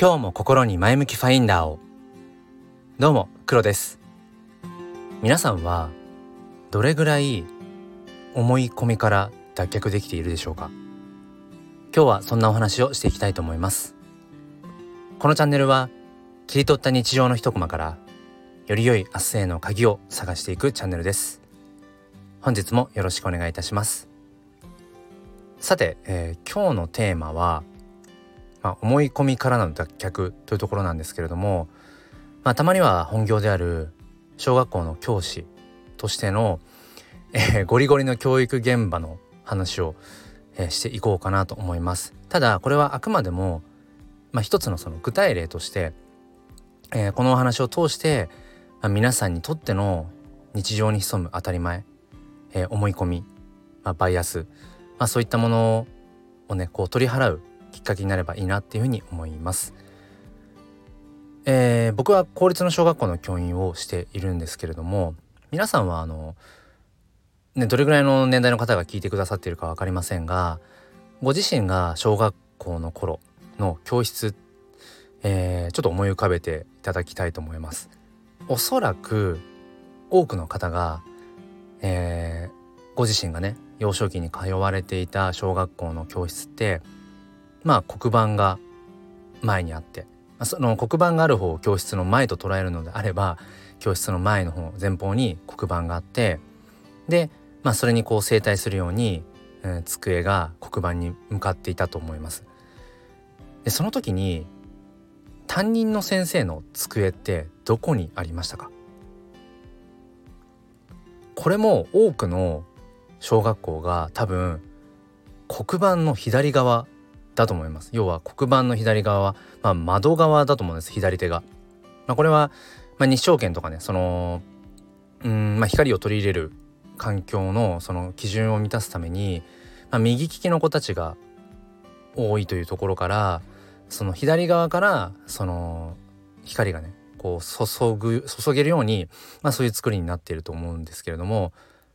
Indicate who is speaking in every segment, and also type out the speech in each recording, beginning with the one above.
Speaker 1: 今日も心に前向きファインダーを。どうも黒です。皆さんはどれぐらい思い込みから脱却できているでしょうか？今日はそんなお話をしていきたいと思います。このチャンネルは切り取った日常の一コマからより良い明日への鍵を探していくチャンネルです。本日もよろしくお願いいたします。さて、えー、今日のテーマはまあ、思い込みからの脱却というところなんですけれども、まあ、たまには本業である小学校の教師としての、えー、ゴリゴリの教育現場の話を、えー、していこうかなと思います。ただこれはあくまでも、まあ、一つのその具体例として、えー、このお話を通して、まあ、皆さんにとっての日常に潜む当たり前、えー、思い込み、まあ、バイアス、まあ、そういったものをねこう取り払うきっかけになればいいなっていうふうに思います。えー、僕は公立の小学校の教員をしているんですけれども皆さんはあの、ね、どれぐらいの年代の方が聞いてくださっているか分かりませんがご自身が小学校の頃の教室、えー、ちょっと思い浮かべていただきたいと思います。おそらく多くの方が、えー、ご自身がね幼少期に通われていた小学校の教室ってまあ黒板が前にあってその黒板がある方を教室の前と捉えるのであれば教室の前の方前方に黒板があってで、まあ、それにこう整体するように、えー、机が黒板に向かっていたと思います。でその時に担任の先生の机ってどこにありましたか？これも多くの小学校が多分黒板の左側だと思います。要は黒板の左側は、まあ、窓側だと思うんです。左手が、まあ、これは、まあ、日照権とかねそのうん、まあ、光を取り入れる環境のその基準を満たすために、まあ、右利きの子たちが多いというところからその左側からその光がねこう注ぐ注げるように、まあ、そういう作りになっていると思うんですけれども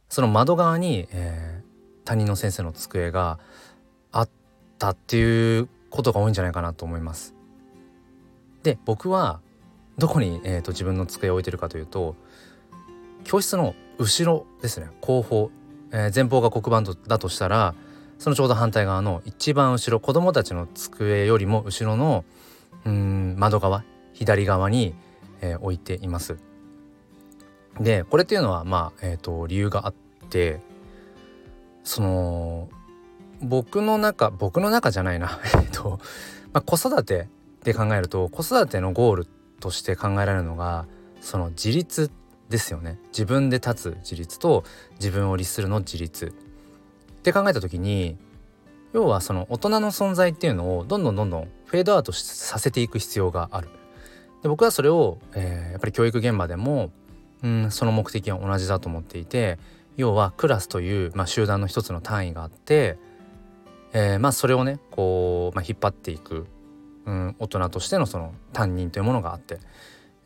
Speaker 1: その窓側に、えー、担任の先生の机がたっていうことが多いんじゃないかなと思います。で僕はどこに、えーと、自分の机を置いてるかというと教室の後ろですね後方、えー、前方が黒板だとしたらそのちょうど反対側の一番後ろ子供たちの机よりも後ろのうん窓側左側に、えー、置いています。でこれっていうのはまあ、えーと理由があってその僕の中僕の中じゃないな。えっと、まあ、子育てで考えると子育てのゴールとして考えられるのがその自立ですよね。自分で立つ自立と自分を律するの自立。って考えた時に要はその大人の存在っていうのをどんどんどんどんフェードアウトさせていく必要がある。で僕はそれを、えー、やっぱり教育現場でもうんその目的は同じだと思っていて要はクラスという、まあ、集団の一つの単位があってえー、まあそれをねこう、まあ、引っ張っていく、うん、大人としてのその担任というものがあって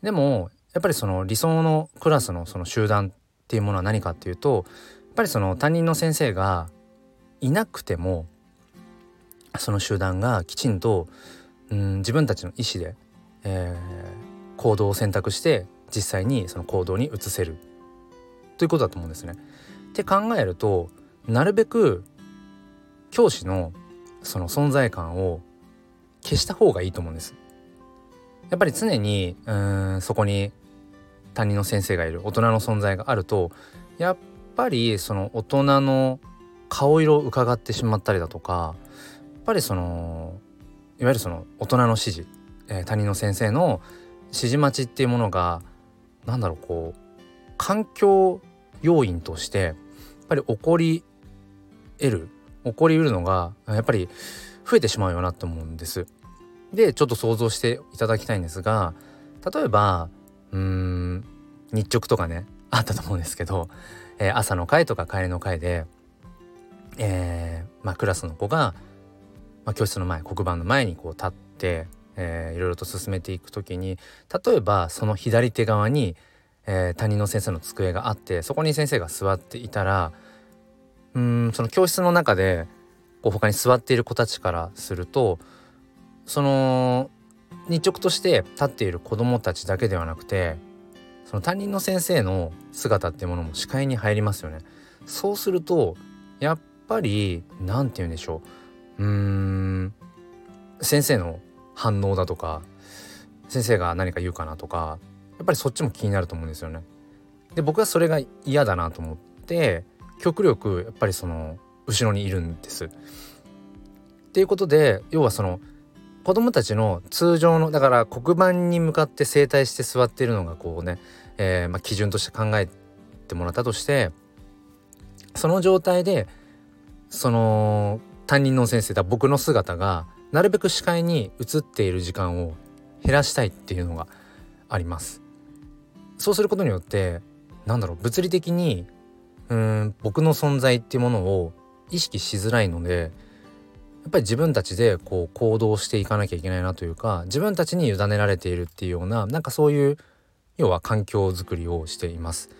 Speaker 1: でもやっぱりその理想のクラスのその集団っていうものは何かっていうとやっぱりその担任の先生がいなくてもその集団がきちんと、うん、自分たちの意思で、えー、行動を選択して実際にその行動に移せるということだと思うんですね。って考えるとなるべく教師のその存在感を消した方がいいと思うんです。やっぱり常にうんそこに担任の先生がいる大人の存在があるとやっぱりその大人の顔色を伺ってしまったりだとかやっぱりそのいわゆるその大人の指示、えー、担任の先生の指示待ちっていうものが何だろうこう環境要因としてやっぱり起こり得る起こりうるのがやっぱり増えてしまうよなと思うんです。でちょっと想像していただきたいんですが例えばうん日直とかねあったと思うんですけど、えー、朝の会とか帰りの会で、えーまあ、クラスの子が、まあ、教室の前黒板の前にこう立って、えー、いろいろと進めていく時に例えばその左手側に、えー、担任の先生の机があってそこに先生が座っていたらうんその教室の中でこう他に座っている子たちからするとその日直として立っている子どもたちだけではなくてその担任の先生の姿っていうものも視界に入りますよね。そうするとやっぱり何て言うんでしょううーん先生の反応だとか先生が何か言うかなとかやっぱりそっちも気になると思うんですよね。で僕はそれが嫌だなと思って極力やっぱりその後ろにいるんです。っていうことで要はその子供たちの通常のだから黒板に向かって正対して座っているのがこうね、えー、まあ、基準として考えてもらったとしてその状態でその担任の先生だ僕の姿がなるべく視界に映っている時間を減らしたいっていうのがあります。そうすることによってなんだろう物理的にうん僕の存在っていうものを意識しづらいのでやっぱり自分たちでこう行動していかなきゃいけないなというか自分たちに委ねられているっていうようななんかそういう要は環境づくりをしています。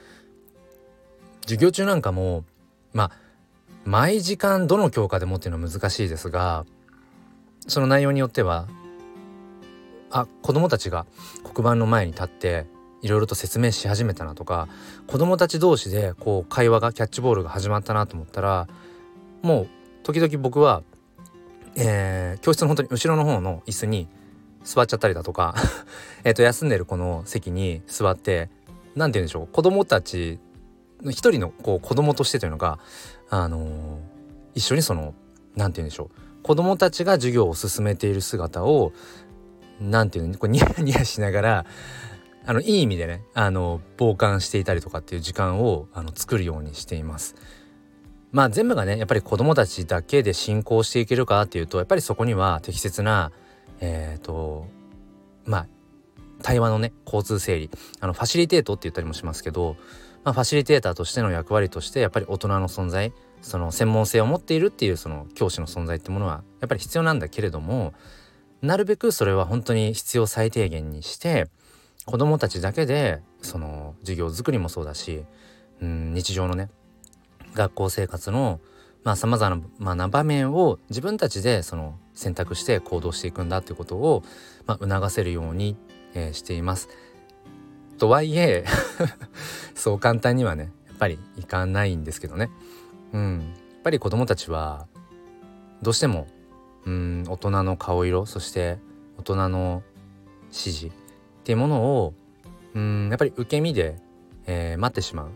Speaker 1: 授業中なんかもまあ毎時間どの教科でもっていうのは難しいですがその内容によってはあ子どもたちが黒板の前に立っていろいろと説明し始めたなとか子どもたち同士でこう会話がキャッチボールが始まったなと思ったらもう時々僕はえー、教室の本当に後ろの方の椅子に座っちゃったりだとか えと休んでる子の席に座って何て言うんでしょう子供たちの一人のこう子供としてというのがあのー、一緒にその何て言うんでしょう子供たちが授業を進めている姿を何て言うのこうニヤニヤしながらあのいい意味でねあの傍観していたりとかっていう時間をあの作るようにしています。まあ全部がねやっぱり子どもたちだけで進行していけるかっていうとやっぱりそこには適切なえっ、ー、とまあ対話のね交通整理あのファシリテートって言ったりもしますけど、まあ、ファシリテーターとしての役割としてやっぱり大人の存在その専門性を持っているっていうその教師の存在ってものはやっぱり必要なんだけれどもなるべくそれは本当に必要最低限にして子どもたちだけでその授業作りもそうだし、うん、日常のね学校生活のまあ様々な場面を自分たちでその選択して行動していくんだということを、まあ、促せるように、えー、しています。とはいえ そう簡単にはねやっぱりいかないんですけどね。うん、やっぱり子どもたちはどうしてもうん大人の顔色そして大人の指示っていうものをうんやっぱり受け身で、えー、待ってしまう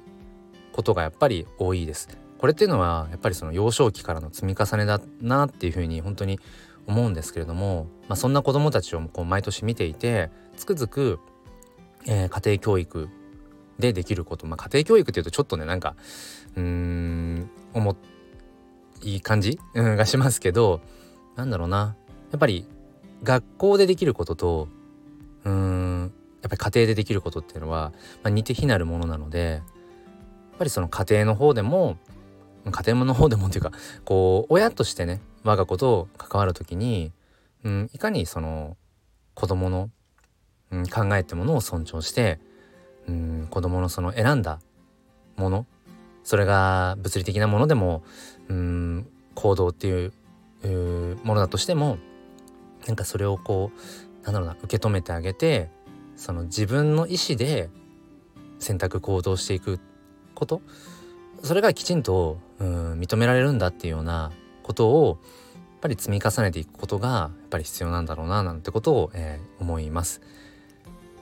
Speaker 1: ことがやっぱり多いです。これっていうのはやっぱりその幼少期からの積み重ねだなっていうふうに本当に思うんですけれども、まあ、そんな子どもたちをこう毎年見ていてつくづく、えー、家庭教育でできること、まあ、家庭教育っていうとちょっとねなんかうーん思いい感じ、がしますけどなんだろうなやっぱり学校でできることとうーんやっぱり家庭でできることっていうのは、まあ、似て非なるものなのでやっぱりその家庭の方でも家庭の方でもっていうかこう親としてね我が子と関わる時に、うん、いかにその子供の、うん、考えってものを尊重して、うん、子供のその選んだものそれが物理的なものでも、うん、行動っていうものだとしてもなんかそれをこうなんだろうな受け止めてあげてその自分の意思で選択行動していくこと。それがきちんとうん認められるんだっていうようなことをやっぱり積み重ねていくことがやっぱり必要なんだろうななんてことを、えー、思います。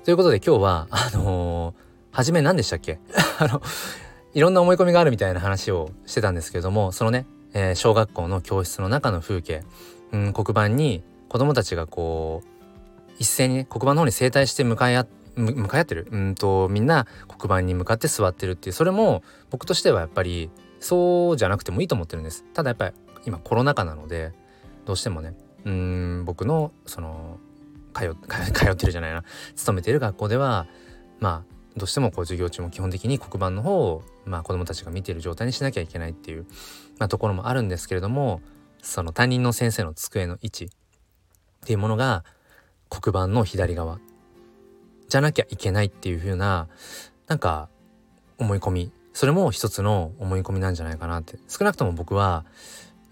Speaker 1: ということで今日はあのー、初め何でしたっけ？あのいろんな思い込みがあるみたいな話をしてたんですけれどもそのね、えー、小学校の教室の中の風景、うん、黒板に子どもたちがこう一斉に黒板の方に正対して向かい合向かい合ってる？うんとみんな黒板に向かって座ってるっていう。それも僕としてはやっぱりそうじゃなくてもいいと思ってるんです。ただやっぱり今コロナ禍なのでどうしてもねうん僕のその通通ってるじゃないな。勤めてる学校ではまあどうしてもこう授業中も基本的に黒板の方を、まあ、子どもたちが見ている状態にしなきゃいけないっていう、まあ、ところもあるんですけれどもその担任の先生の机の位置っていうものが黒板の左側。じゃなきゃいけないっていう風ななんか思い込み。それも一つの思い込みなんじゃないかなって。少なくとも僕は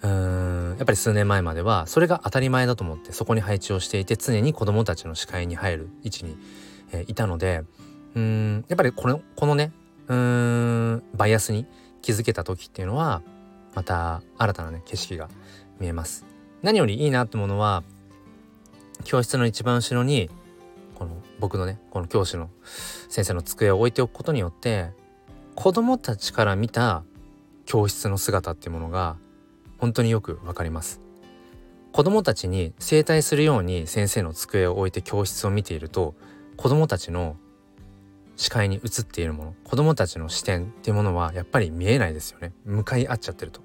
Speaker 1: うーんやっぱり数年前まではそれが当たり前だと思ってそこに配置をしていて常に子どもたちの視界に入る位置に、えー、いたのでうーんやっぱりこのこのねうーんバイアスに気づけた時っていうのはまた新たなね景色が見えます。何よりいいなってものは教室の一番後ろにこの僕のねこの教師の先生の机を置いておくことによって子どもたちから見た教室の姿っていうものが本当によくわかります。子どもたちに整体するように先生の机を置いて教室を見ていると子どもたちの視界に映っているもの子どもたちの視点っていうものはやっぱり見えないですよね。向かい合っちゃってると。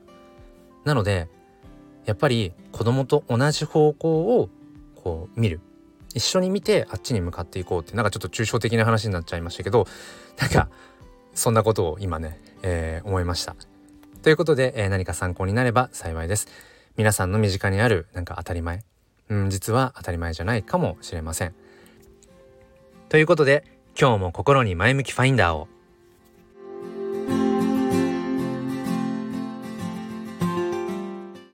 Speaker 1: なのでやっぱり子どもと同じ方向をこう見る一緒に見てあっちに向かっていこうってなんかちょっと抽象的な話になっちゃいましたけどなんかそんなことを今ね、えー、思いましたということで、えー、何か参考になれば幸いです。皆さんの身近にあるなんか当たり前、うん、実は当たり前じゃないかもしれません。ということで、今日も心に前向きファインダーを